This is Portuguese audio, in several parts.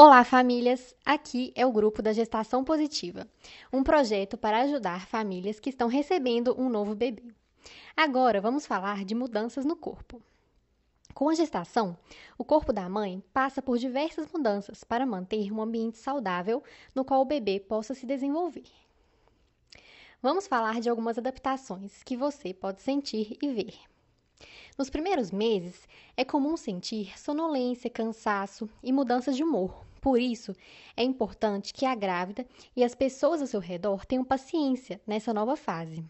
Olá, famílias! Aqui é o grupo da Gestação Positiva, um projeto para ajudar famílias que estão recebendo um novo bebê. Agora vamos falar de mudanças no corpo. Com a gestação, o corpo da mãe passa por diversas mudanças para manter um ambiente saudável no qual o bebê possa se desenvolver. Vamos falar de algumas adaptações que você pode sentir e ver. Nos primeiros meses, é comum sentir sonolência, cansaço e mudanças de humor, por isso, é importante que a grávida e as pessoas ao seu redor tenham paciência nessa nova fase.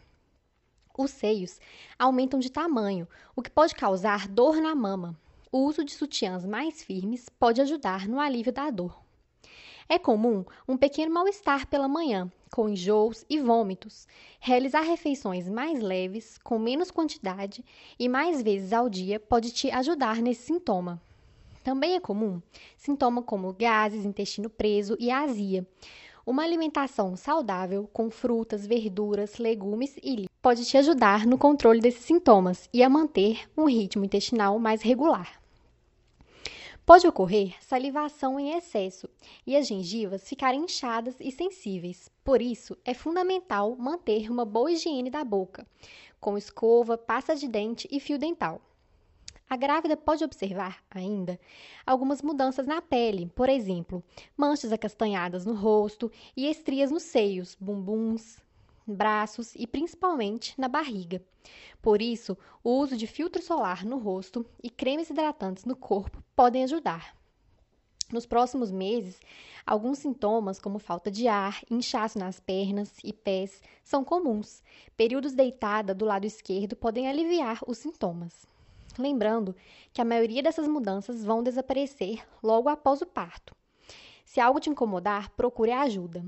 Os seios aumentam de tamanho, o que pode causar dor na mama. O uso de sutiãs mais firmes pode ajudar no alívio da dor. É comum um pequeno mal-estar pela manhã, com enjoos e vômitos. Realizar refeições mais leves, com menos quantidade e mais vezes ao dia pode te ajudar nesse sintoma. Também é comum sintomas como gases, intestino preso e azia. Uma alimentação saudável com frutas, verduras, legumes e líquidos pode te ajudar no controle desses sintomas e a manter um ritmo intestinal mais regular. Pode ocorrer salivação em excesso e as gengivas ficarem inchadas e sensíveis. Por isso, é fundamental manter uma boa higiene da boca, com escova, pasta de dente e fio dental. A grávida pode observar ainda algumas mudanças na pele, por exemplo, manchas acastanhadas no rosto e estrias nos seios, bumbuns, braços e principalmente na barriga. Por isso, o uso de filtro solar no rosto e cremes hidratantes no corpo podem ajudar. Nos próximos meses, alguns sintomas, como falta de ar, inchaço nas pernas e pés, são comuns. Períodos deitada do lado esquerdo podem aliviar os sintomas lembrando que a maioria dessas mudanças vão desaparecer logo após o parto. Se algo te incomodar, procure ajuda.